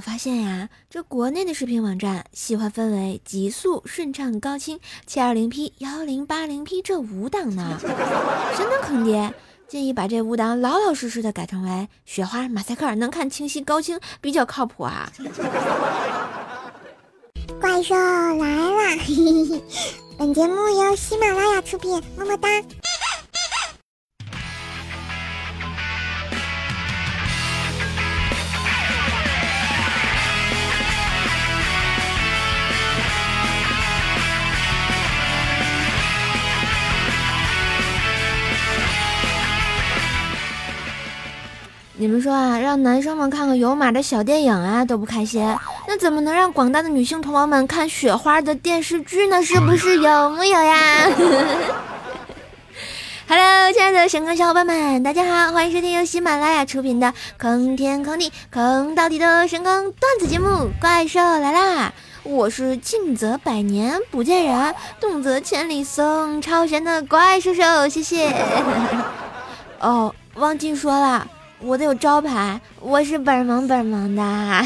发现呀，这国内的视频网站喜欢分为极速、顺畅、高清、七二零 P、幺零八零 P 这五档呢，真的坑爹！建议把这五档老老实实的改成为雪花、马赛克，能看清晰、高清比较靠谱啊。怪兽来了！本节目由喜马拉雅出品，么么哒。你们说啊，让男生们看个有码的小电影啊都不开心，那怎么能让广大的女性同胞们看雪花的电视剧呢？是不是有木有呀？Hello，亲爱的神坑小伙伴们，大家好，欢迎收听由喜马拉雅出品的《坑天坑地坑到底的神坑段子节目》，怪兽来啦！我是近则百年不见人，动则千里送超神的怪兽兽，谢谢。哦，忘记说了。我的有招牌，我是本萌本萌的。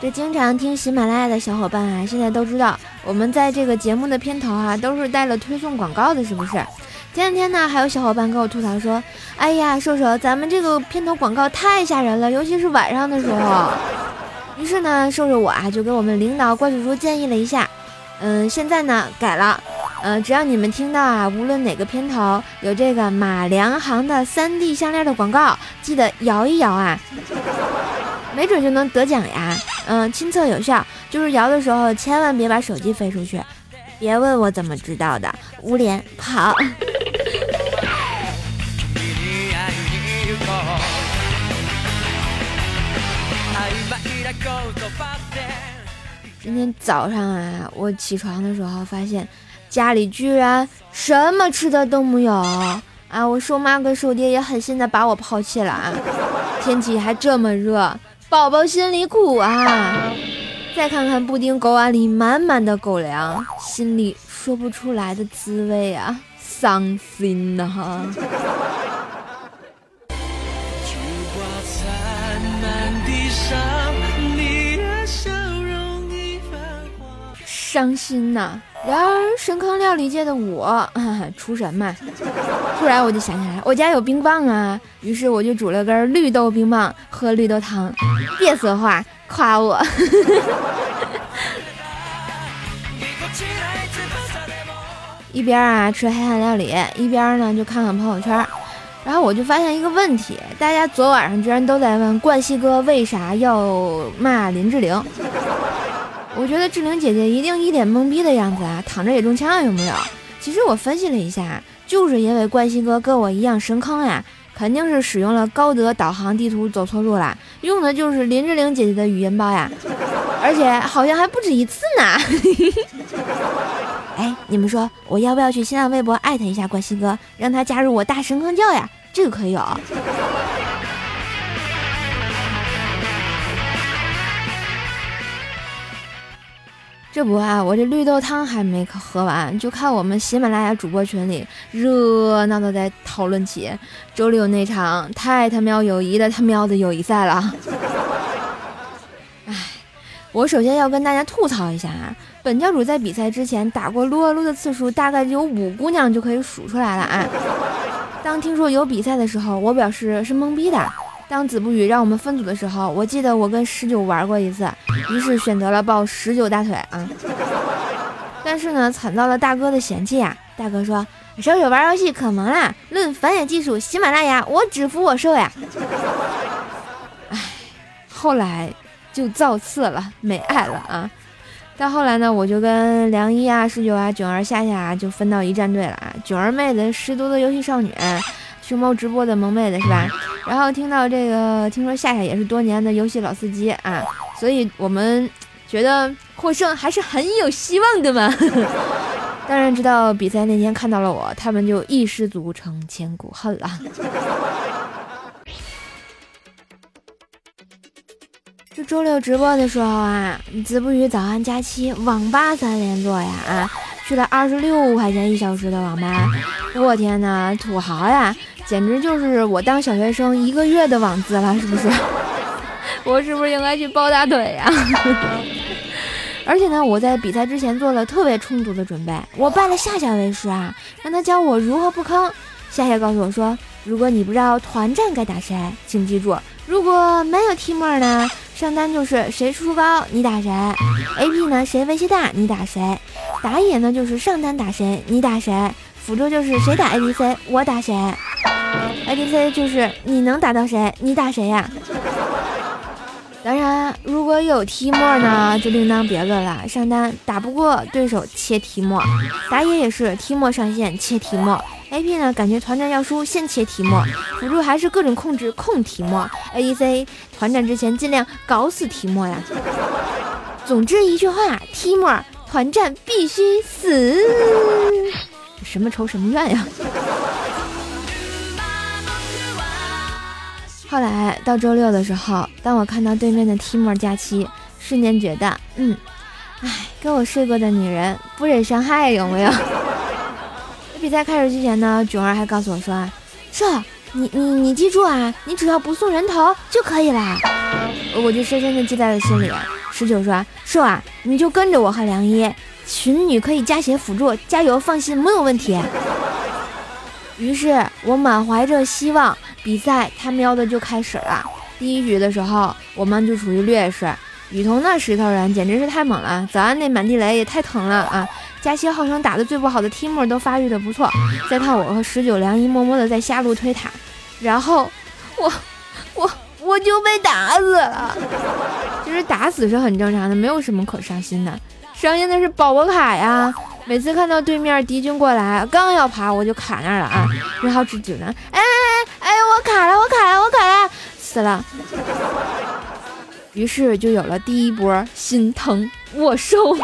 这经常听喜马拉雅的小伙伴啊，现在都知道我们在这个节目的片头啊，都是带了推送广告的，是不是？前两天呢，还有小伙伴跟我吐槽说：“哎呀，瘦瘦，咱们这个片头广告太吓人了，尤其是晚上的时候。”于是呢，瘦瘦我啊，就给我们领导怪叔叔建议了一下。嗯，现在呢改了，嗯，只要你们听到啊，无论哪个片头有这个马良行的三 D 项链的广告，记得摇一摇啊，没准就能得奖呀。嗯，亲测有效，就是摇的时候千万别把手机飞出去，别问我怎么知道的，无脸跑。今天早上啊，我起床的时候发现家里居然什么吃的都没有啊！我瘦妈跟瘦爹也狠心的把我抛弃了啊。天气还这么热，宝宝心里苦啊！再看看布丁狗碗里满满的狗粮，心里说不出来的滋味啊，伤心呐！伤心呐！然而深坑料理界的我，厨神嘛。突然我就想起来，我家有冰棒啊，于是我就煮了根绿豆冰棒，喝绿豆汤。别说话，夸我。一边啊吃黑暗料理，一边呢就看看朋友圈，然后我就发现一个问题：大家昨晚上居然都在问冠希哥为啥要骂林志玲。我觉得志玲姐姐一定一脸懵逼的样子啊，躺着也中枪有没有？其实我分析了一下，就是因为冠希哥跟我一样神坑呀，肯定是使用了高德导航地图走错路了，用的就是林志玲姐姐的语音包呀，而且好像还不止一次呢。哎，你们说我要不要去新浪微博艾特一下冠希哥，让他加入我大神坑教呀？这个可以有。这不啊，我这绿豆汤还没喝完，就看我们喜马拉雅主播群里热闹的在讨论起周六那场太他喵友谊的他喵的友谊赛了。哎，我首先要跟大家吐槽一下啊，本教主在比赛之前打过撸啊撸的次数大概有五姑娘就可以数出来了啊。当听说有比赛的时候，我表示是懵逼的。当子不语让我们分组的时候，我记得我跟十九玩过一次，于是选择了抱十九大腿啊。但是呢，惨遭了大哥的嫌弃呀。大哥说：“手手玩游戏可萌啦，论繁衍技术，喜马拉雅我只服我受呀。”唉，后来就造次了，没爱了啊。到后来呢，我就跟梁一啊、十九啊、囧儿、夏夏就分到一战队了啊。囧儿妹子十足的游戏少女。熊猫直播的萌妹子是吧？然后听到这个，听说夏夏也是多年的游戏老司机啊，所以我们觉得获胜还是很有希望的嘛。当然，直到比赛那天看到了我，他们就一失足成千古恨了。这周六直播的时候啊，子不语早安佳期网吧三连坐呀啊！去了二十六块钱一小时的网吧，我天呐，土豪呀！简直就是我当小学生一个月的网资了，是不是？我是不是应该去抱大腿呀？而且呢，我在比赛之前做了特别充足的准备，我拜了夏夏为师啊，让他教我如何不坑。夏夏告诉我说，如果你不知道团战该打谁，请记住，如果没有 team 呢，上单就是谁输出高你打谁，AP 呢谁威胁大你打谁，打野呢就是上单打谁你打谁，辅助就是谁打 ADC 我打谁。ADC 就是你能打到谁，你打谁呀？当然，如果有提莫呢，就另当别论了。上单打不过对手切提莫，打野也是提莫上线切提莫。AP 呢，感觉团战要输先切提莫，辅助还是各种控制控提莫。ADC 团战之前尽量搞死提莫呀。总之一句话，提莫团战必须死。什么仇什么怨呀？后来到周六的时候，当我看到对面的 T 莫假期，瞬间觉得，嗯，哎，跟我睡过的女人不忍伤害，有没有？比赛开始之前呢，囧儿还告诉我说，射，你你你记住啊，你只要不送人头就可以啦。我就深深的记在了心里。十九说，射啊，你就跟着我和梁一，群女可以加血辅助，加油，放心，没有问题。于是我满怀着希望。比赛他喵的就开始了。第一局的时候，我们就处于劣势。雨桐那石头人简直是太猛了，早安那满地雷也太疼了啊！加西号称打的最不好的 t i m 都发育的不错。再看我和十九良一默默的在下路推塔，然后我我就被打死了。其实打死是很正常的，没有什么可伤心的。伤心的是宝宝卡呀！每次看到对面敌军过来，刚要爬我就卡那儿了啊！然后只只能哎。哎哎，我卡了，我卡了，我卡了，死了。于是就有了第一波心疼我受。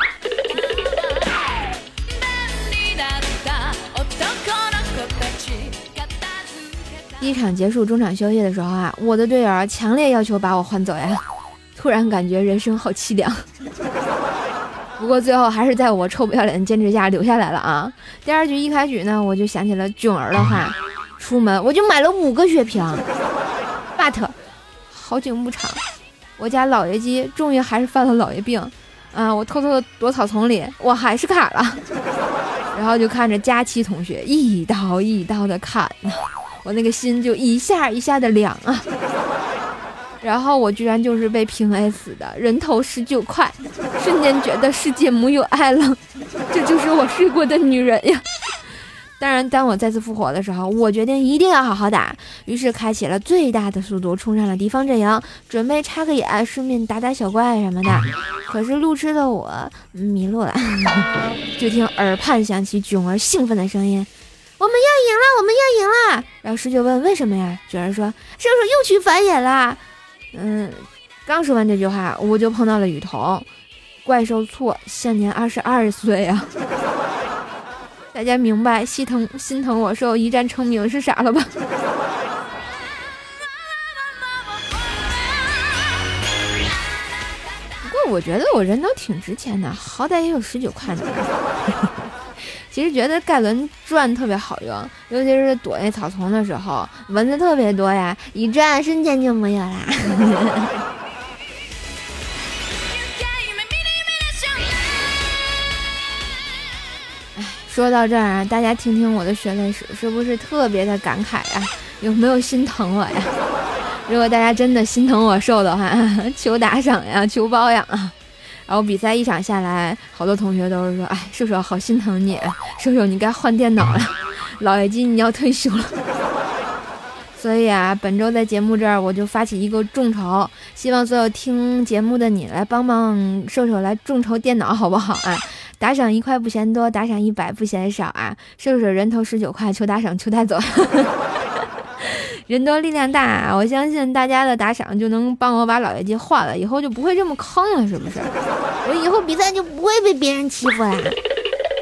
第一场结束，中场休息的时候啊，我的队友强烈要求把我换走呀。突然感觉人生好凄凉。不过最后还是在我臭不要脸的坚持下留下来了啊。第二局一开局呢，我就想起了囧儿的话。出门我就买了五个血瓶，but 好景不长，我家老爷鸡终于还是犯了老爷病，啊，我偷偷的躲草丛里，我还是卡了，然后就看着佳期同学一刀一刀的砍呢，我那个心就一下一下的凉啊，然后我居然就是被平 A 死的，人头十九块，瞬间觉得世界没有爱了，这就是我睡过的女人呀。当然，当我再次复活的时候，我决定一定要好好打。于是开启了最大的速度，冲上了敌方阵营，准备插个眼，顺便打打小怪什么的。可是路痴的我迷路了，就听耳畔响起囧儿兴奋的声音：“我们要赢了，我们要赢了！”然后十九问：“为什么呀？”囧儿说：“射手又去繁衍了。”嗯，刚说完这句话，我就碰到了雨桐。怪兽错，现年二十二岁啊。大家明白心疼心疼我受一战成名是啥了吧？不过我觉得我人都挺值钱的，好歹也有十九块呢。其实觉得盖伦转特别好用，尤其是躲那草丛的时候，蚊子特别多呀，一转瞬间就没有啦。说到这儿啊，大家听听我的血泪史，是不是特别的感慨呀？有没有心疼我呀？如果大家真的心疼我瘦的话，求打赏呀，求包养啊！然后比赛一场下来，好多同学都是说：“哎，射手好心疼你，射手你该换电脑了，老爷机你要退休了。”所以啊，本周在节目这儿我就发起一个众筹，希望所有听节目的你来帮帮射手来众筹电脑，好不好啊？打赏一块不嫌多，打赏一百不嫌少啊！射手人头十九块，求打赏求带走，人多力量大，我相信大家的打赏就能帮我把老爷机换了，以后就不会这么坑了，是不是？我以后比赛就不会被别人欺负啦。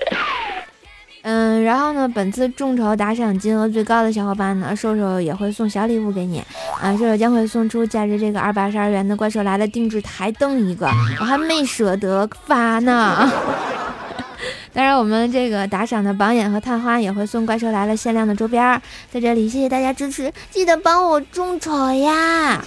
嗯，然后呢，本次众筹打赏金额最高的小伙伴呢，瘦瘦也会送小礼物给你啊！瘦瘦将会送出价值这个二百二十二元的怪兽来的定制台灯一个，我还没舍得发呢。当然，我们这个打赏的榜眼和探花也会送怪兽来了限量的周边，在这里谢谢大家支持，记得帮我众筹呀！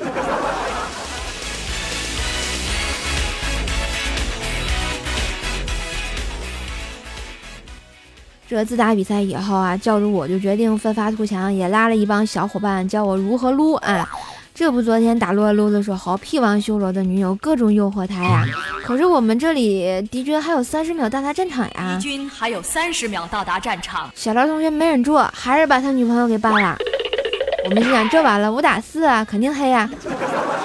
这自打比赛以后啊，教主我就决定奋发图强，也拉了一帮小伙伴教我如何撸啊。这不，昨天打撸啊撸的时候，屁王修罗的女友各种诱惑他呀。可是我们这里敌军还有三十秒到达战场呀。敌军还有三十秒到达战场。小刘同学没忍住，还是把他女朋友给办了。我们心想，这完了五打四啊，肯定黑呀。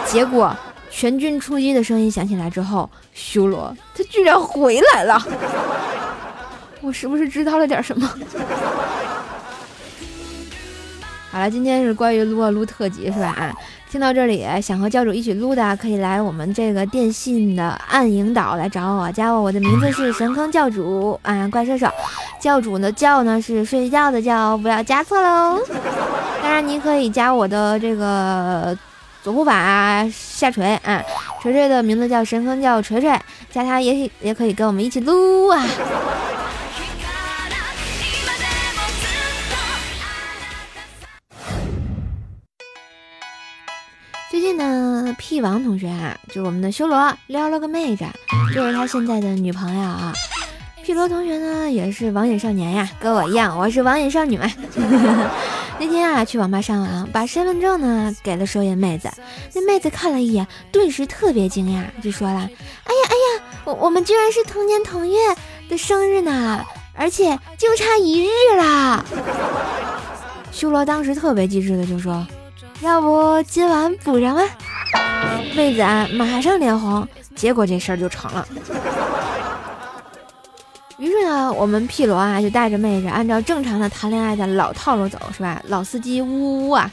结果全军出击的声音响起来之后，修罗他居然回来了。我是不是知道了点什么？好了，今天是关于撸啊撸特辑是吧？啊，听到这里，想和教主一起撸的，可以来我们这个电信的暗影岛来找我，加我，我的名字是神坑教主啊，怪兽手。教主的教呢是睡觉的觉，不要加错喽。当然，你可以加我的这个左护法下垂啊，锤锤的名字叫神坑教锤锤，加他也许也可以跟我们一起撸啊。屁王同学啊，就是我们的修罗撩了个妹子，就是他现在的女朋友啊。P 罗同学呢，也是网瘾少年呀，跟我一样，我是网瘾少女嘛。那天啊，去网吧上网，把身份证呢给了收银妹子，那妹子看了一眼，顿时特别惊讶，就说了：“哎呀哎呀，我我们居然是同年同月的生日呢，而且就差一日啦！” 修罗当时特别机智的就说。要不今晚补上吧，妹子啊，马上脸红，结果这事儿就成了。于是呢，我们屁罗啊就带着妹子，按照正常的谈恋爱的老套路走，是吧？老司机呜呜呜啊！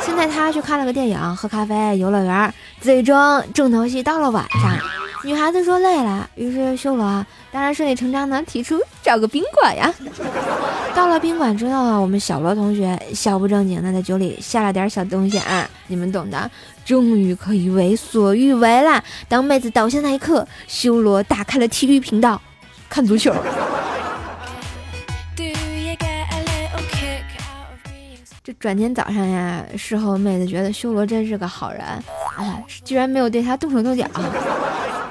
先带他去看了个电影，喝咖啡，游乐园，最终重头戏到了晚上。女孩子说累了，于是修罗当然顺理成章的提出找个宾馆呀。到了宾馆之后啊，我们小罗同学小不正经的在酒里下了点小东西啊，你们懂的。终于可以为所欲为了。当妹子倒下那一刻，修罗打开了体育频道，看足球。这转天早上呀，事后妹子觉得修罗真是个好人，啊，居然没有对他动手动脚。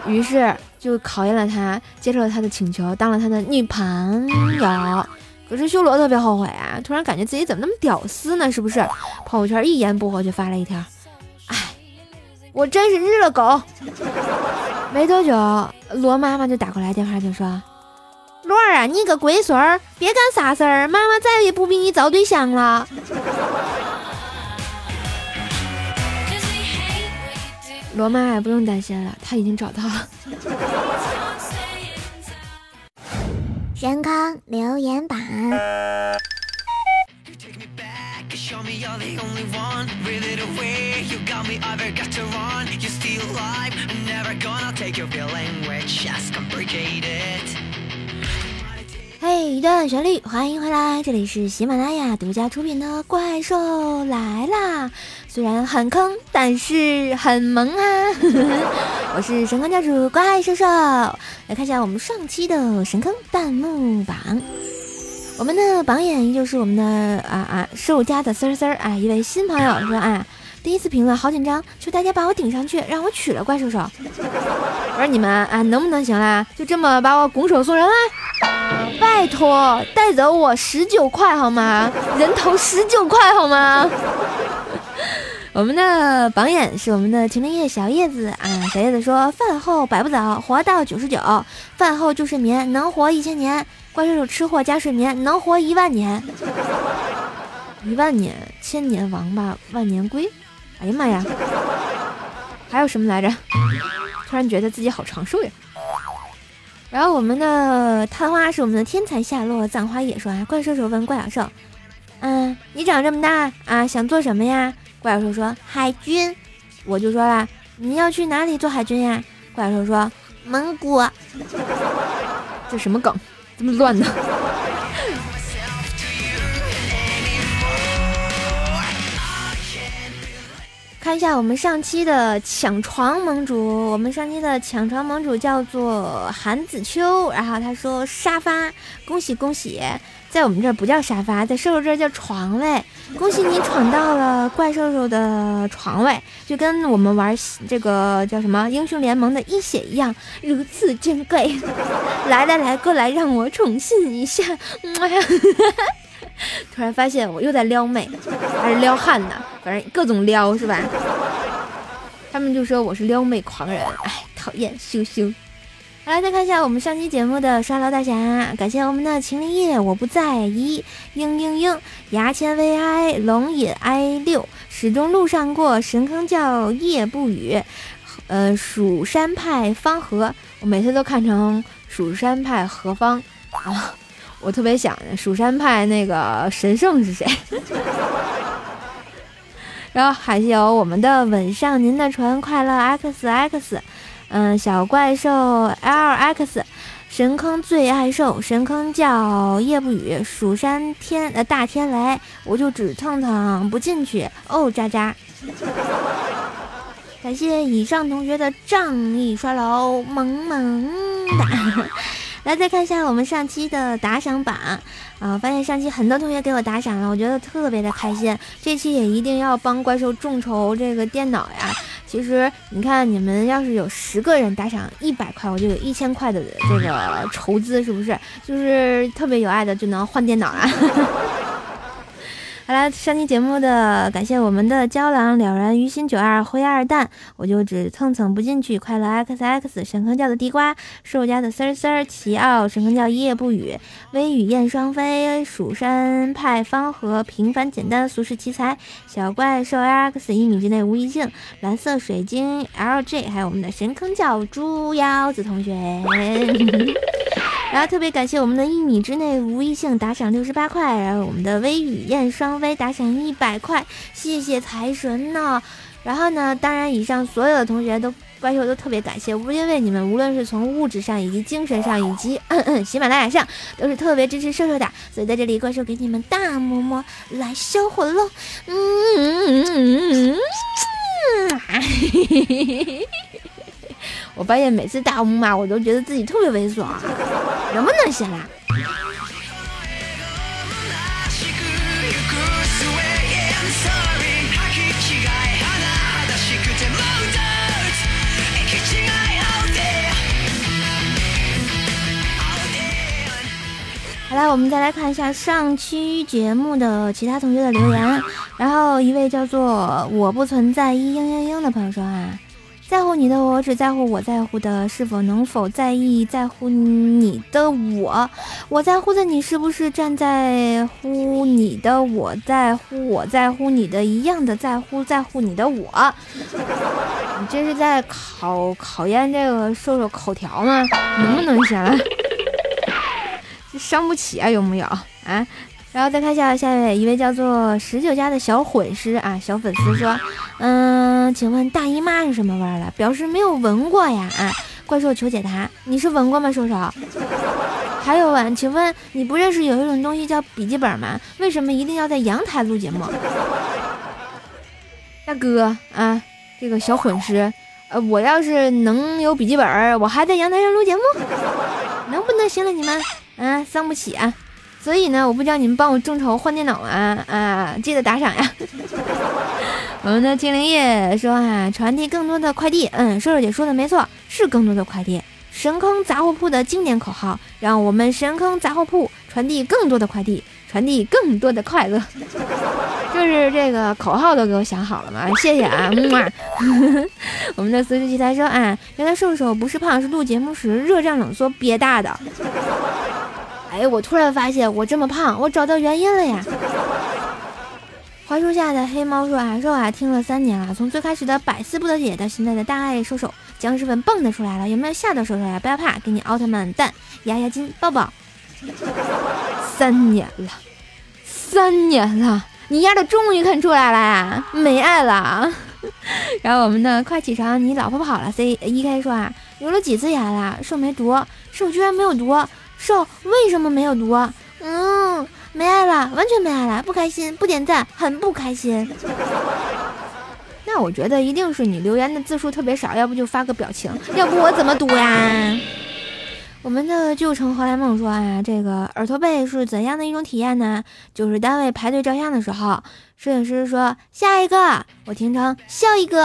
于是就考验了他，接受了他的请求，当了他的女朋友。可是修罗特别后悔啊，突然感觉自己怎么那么屌丝呢？是不是？朋友圈一言不合就发了一条：“哎，我真是日了狗。”没多久，罗妈妈就打过来电话，就说：“罗儿啊，你个龟孙儿，别干傻事儿，妈妈再也不逼你找对象了。”罗妈也不用担心了，他已经找到了。健康留言板。嘿，一段旋律，欢迎回来，这里是喜马拉雅独家出品的《怪兽来啦》。虽然很坑，但是很萌啊！我是神坑教主怪兽兽，来看一下我们上期的神坑弹幕榜。我们的榜眼依旧是我们的啊啊兽家的丝儿丝儿啊，一位新朋友说啊，第一次评论好紧张，求大家把我顶上去，让我娶了怪兽兽。我说你们啊，能不能行啦？就这么把我拱手送人啦？拜托，带走我十九块好吗？人头十九块好吗？我们的榜眼是我们的晴林叶小叶子啊，小叶子说饭后百步走，活到九十九；饭后就睡眠，能活一千年；怪兽手吃货加睡眠，能活一万年。一万年，千年王八，万年龟。哎呀妈呀！还有什么来着？突然觉得自己好长寿呀。然后我们的探花是我们的天才夏洛，葬花野说啊，怪兽手问怪小兽，嗯，你长这么大啊，想做什么呀？怪兽说海军。我就说啦，你要去哪里做海军呀？怪兽说蒙古。这什么梗？这么乱呢？看看一下我们上期的抢床盟主，我们上期的抢床盟主叫做韩子秋，然后他说沙发，恭喜恭喜，在我们这儿不叫沙发，在兽兽这儿叫床位，恭喜你闯到了怪兽兽的床位，就跟我们玩这个叫什么英雄联盟的一血一样，如此珍贵。来来来，过来让我宠幸一下。突然发现我又在撩妹，还是撩汉呢？反正各种撩是吧？他们就说我是撩妹狂人，哎，讨厌，羞羞。来再看一下我们上期节目的刷楼大侠，感谢我们的秦林叶，我不在意，嘤嘤嘤，牙签 VI 龙隐 I 六，始终路上过，神坑叫夜不语，呃，蜀山派方和，我每次都看成蜀山派何方啊。我特别想蜀山派那个神圣是谁？然后还有我们的吻上您的船，快乐 X X，嗯，小怪兽 L X，神坑最爱兽，神坑叫夜不语，蜀山天呃大天雷，我就只蹭蹭不进去哦，渣渣。感谢以上同学的仗义刷楼，萌萌哒。来，再看一下我们上期的打赏榜啊！发现上期很多同学给我打赏了，我觉得特别的开心。这期也一定要帮怪兽众筹这个电脑呀！其实你看，你们要是有十个人打赏一百块，我就有一千块的这个筹资，是不是？就是特别有爱的就能换电脑啊！好了，上期节目的感谢我们的娇狼了然于心九二灰二蛋，我就只蹭蹭不进去。快乐 X X 神坑教的地瓜，兽家的丝儿丝儿，奇奥神坑教一夜不语，微雨燕双飞，蜀山派方和平凡简单俗世奇才，小怪兽 L X 一米之内无异性，蓝色水晶 L J，还有我们的神坑教猪腰子同学。然后特别感谢我们的一米之内无异性打赏六十八块，然后我们的微雨燕双飞打赏一百块，谢谢财神呢。然后呢，当然以上所有的同学都怪兽都特别感谢，因为你们无论是从物质上以及精神上以及 喜马拉雅上都是特别支持瘦瘦的，所以在这里怪兽给你们大么么来销魂喽。嗯。我发现每次大木马，我都觉得自己特别猥琐，能不能行啦？好了，我们再来看一下上期节目的其他同学的留言。然后一位叫做我不存在一嘤嘤嘤的朋友说啊。在乎你的我，只在乎我在乎的是否能否在意在乎你的我，我在乎的你是不是站在乎你的我在乎我在乎你的一样的在乎在乎你的我？你这是在考考验这个瘦瘦口条吗？能不能行？这伤不起啊，有木有啊？然后再看一下下面一位叫做十九家的小混师啊，小粉丝说，嗯，请问大姨妈是什么味儿的？表示没有闻过呀啊！怪兽求解答，你是闻过吗，兽兽？还有啊，请问你不认识有一种东西叫笔记本吗？为什么一定要在阳台录节目？大哥啊，这个小混师，呃，我要是能有笔记本，我还在阳台上录节目，能不能行了你们？啊，伤不起啊！所以呢，我不叫你们帮我众筹换电脑啊啊！记得打赏呀。我们的精灵叶说啊，传递更多的快递。嗯，瘦瘦姐说的没错，是更多的快递。神坑杂货铺的经典口号，让我们神坑杂货铺传递更多的快递，传递更多的快乐。就是这个口号都给我想好了嘛？谢谢啊。我们的随时奇才说啊，原来瘦瘦不是胖，是录节目时热胀冷缩憋大的。哎，我突然发现我这么胖，我找到原因了呀！槐树下的黑猫说啊，说啊，听了三年了，从最开始的百思不得解到现在的大爱收手，僵尸粉蹦的出来了，有没有吓到瘦瘦呀？不要怕，给你奥特曼蛋压压惊抱抱。三年了，三年了，你丫的终于肯出来了呀？没爱了。然后我们的快起床，你老婆跑了。C E K 说啊，流了几次牙了？瘦没毒，瘦居然没有毒。瘦为什么没有毒？嗯，没爱了，完全没爱了，不开心，不点赞，很不开心。那我觉得一定是你留言的字数特别少，要不就发个表情，要不我怎么读呀？我们的旧城荷兰梦说啊，这个耳朵背是怎样的一种体验呢？就是单位排队照相的时候，摄影师说下一个，我听成笑一个，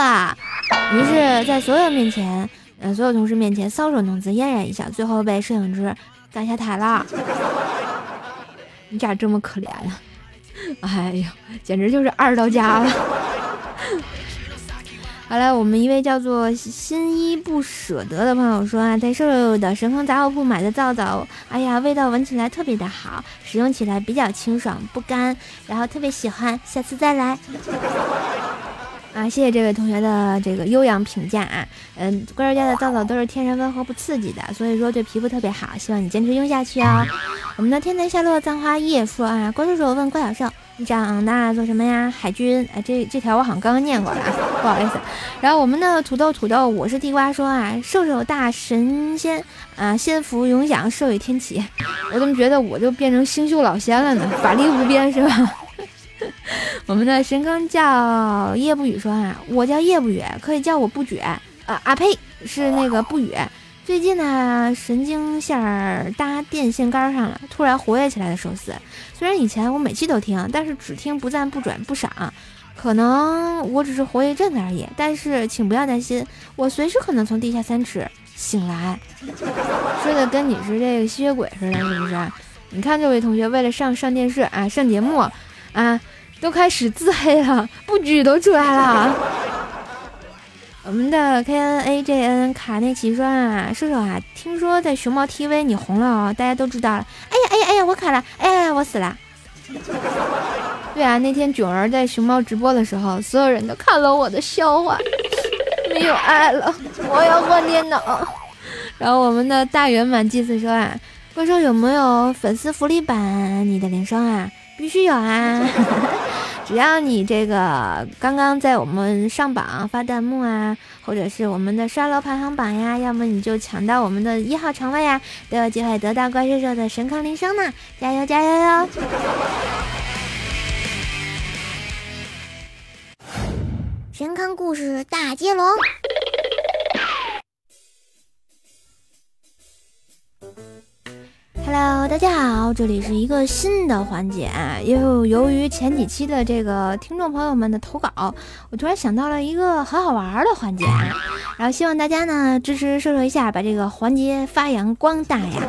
于是，在所有面前，呃，所有同事面前搔首弄姿，嫣然一笑，最后被摄影师赶下台了。你咋这么可怜呢？哎呦，简直就是二到家了。好了，我们一位叫做心一不舍得的朋友说啊，在瘦瘦的神坑杂货铺买的皂皂，哎呀，味道闻起来特别的好，使用起来比较清爽不干，然后特别喜欢，下次再来。啊，谢谢这位同学的这个优良评价啊。嗯，怪兽家的皂皂都是天然温和不刺激的，所以说对皮肤特别好，希望你坚持用下去哦。我们的天才夏洛葬花叶说啊，怪兽手问怪小兽。你长大做什么呀？海军？哎，这这条我好像刚刚念过了，不好意思。然后我们的土豆土豆，我是地瓜说啊，兽兽大神仙啊，仙福永享，寿与天齐。我怎么觉得我就变成星宿老仙了呢？法力无边是吧？我们的神坑叫叶不语说啊，我叫叶不语，可以叫我不绝啊啊呸，是那个不语。最近呢，神经线儿搭电线杆上了，突然活跃起来的寿司。虽然以前我每期都听，但是只听不赞不转不赏，可能我只是活跃一阵子而已。但是请不要担心，我随时可能从地下三尺醒来。说的跟你是这个吸血鬼似的，是不是？你看这位同学为了上上电视啊，上节目啊，都开始自黑了，不举都出来了。我们的 K N A J N 卡内奇说啊，射手啊，听说在熊猫 TV 你红了哦，大家都知道了。哎呀哎呀哎呀，我卡了，哎呀我死了。对啊，那天囧儿在熊猫直播的时候，所有人都看了我的笑话，没有爱了，我要换电脑。然后我们的大圆满祭司说啊，怪兽有没有粉丝福利版你的铃声啊？必须有啊。只要你这个刚刚在我们上榜发弹幕啊，或者是我们的刷楼排行榜呀，要么你就抢到我们的一号床位呀，都有机会得到怪兽兽的神康铃声呢！加油加油哟！神康故事大接龙。大家好，这里是一个新的环节。又由于前几期的这个听众朋友们的投稿，我突然想到了一个很好玩的环节，然后希望大家呢支持瘦瘦一下，把这个环节发扬光大呀。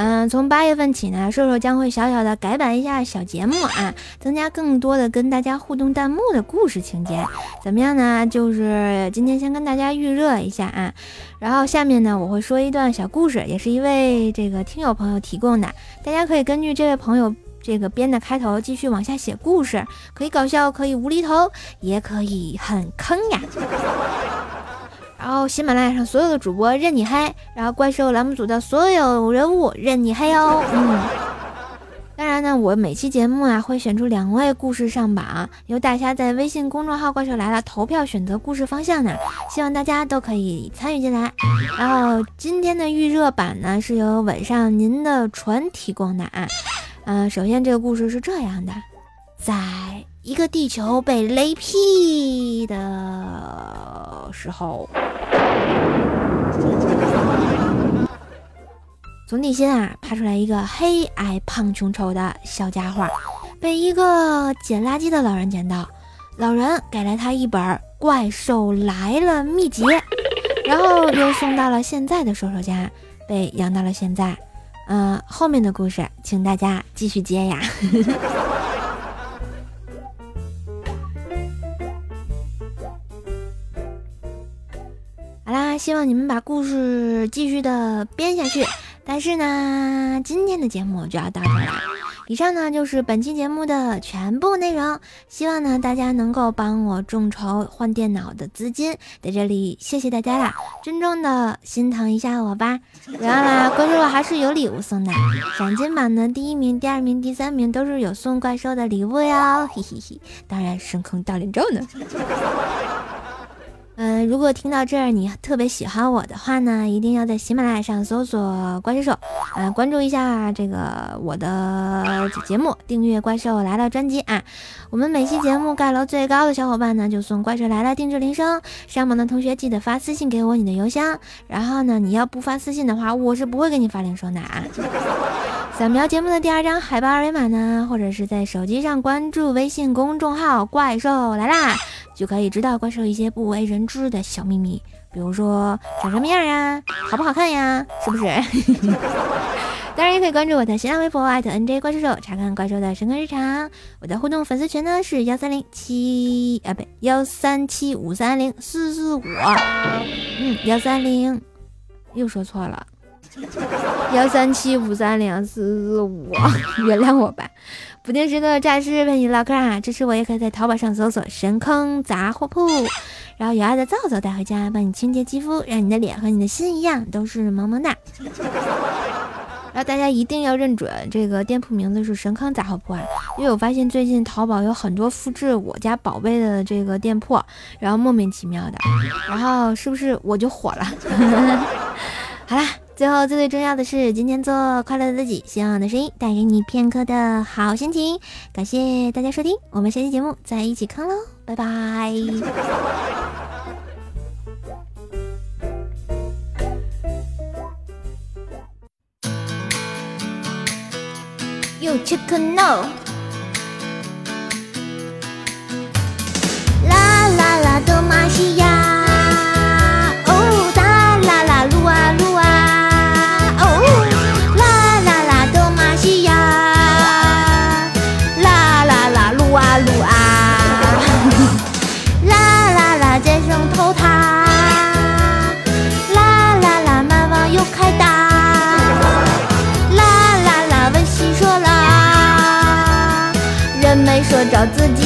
嗯，从八月份起呢，瘦瘦将会小小的改版一下小节目啊，增加更多的跟大家互动弹幕的故事情节，怎么样呢？就是今天先跟大家预热一下啊，然后下面呢，我会说一段小故事，也是一位这个听友朋友提供的，大家可以根据这位朋友这个编的开头继续往下写故事，可以搞笑，可以无厘头，也可以很坑呀。然后喜马拉雅上所有的主播任你黑，然后怪兽栏目组的所有人物任你黑哦。嗯，当然呢，我每期节目啊会选出两位故事上榜，由大家在微信公众号“怪兽来了”投票选择故事方向呢，希望大家都可以参与进来。然后今天的预热版呢是由晚上您的船提供的啊。嗯，首先这个故事是这样的，在。一个地球被雷劈的时候，从地心啊爬出来一个黑矮胖穷丑的小家伙，被一个捡垃圾的老人捡到，老人给了他一本《怪兽来了》秘籍，然后又送到了现在的兽兽家，被养到了现在。嗯，后面的故事请大家继续接呀。呵呵希望你们把故事继续的编下去。但是呢，今天的节目就要到这儿了。以上呢就是本期节目的全部内容。希望呢大家能够帮我众筹换电脑的资金，在这里谢谢大家啦！真正的心疼一下我吧。不要啦关注我，还是有礼物送的。赏金榜的第一名、第二名、第三名都是有送怪兽的礼物哟，嘿嘿嘿。当然，深坑大脸照呢。嗯，如果听到这儿你特别喜欢我的话呢，一定要在喜马拉雅上搜索“怪兽手”，嗯，关注一下这个我的节目，订阅《怪兽来了》专辑啊。我们每期节目盖楼最高的小伙伴呢，就送《怪兽来了》定制铃声。上榜的同学记得发私信给我你的邮箱，然后呢，你要不发私信的话，我是不会给你发铃声的啊。扫描节目的第二张海报二维码呢，或者是在手机上关注微信公众号“怪兽来啦”，就可以知道怪兽一些不为人知的小秘密，比如说长什么样呀，好不好看呀，是不是？当然也可以关注我的新浪微博艾特 NJ 怪兽手，查看怪兽的深刻日常。我的互动粉丝群呢是幺三零七啊，不对，幺三七五三零四四五，嗯，幺三零，又说错了。幺三七五三零四四五，原谅我吧。不定时的诈尸陪你唠嗑啊，支持我也可以在淘宝上搜索“神坑杂货铺”，然后有爱的皂皂带回家，帮你清洁肌肤，让你的脸和你的心一样都是萌萌哒。然后大家一定要认准这个店铺名字是“神坑杂货铺”啊，因为我发现最近淘宝有很多复制我家宝贝的这个店铺，然后莫名其妙的，然后是不是我就火了？好啦。最后，最最重要的是，今天做快乐的自己，希望的声音带给你片刻的好心情。感谢大家收听，我们下期节目再一起坑喽，拜拜。You check no。啦啦啦，德玛西亚。找自己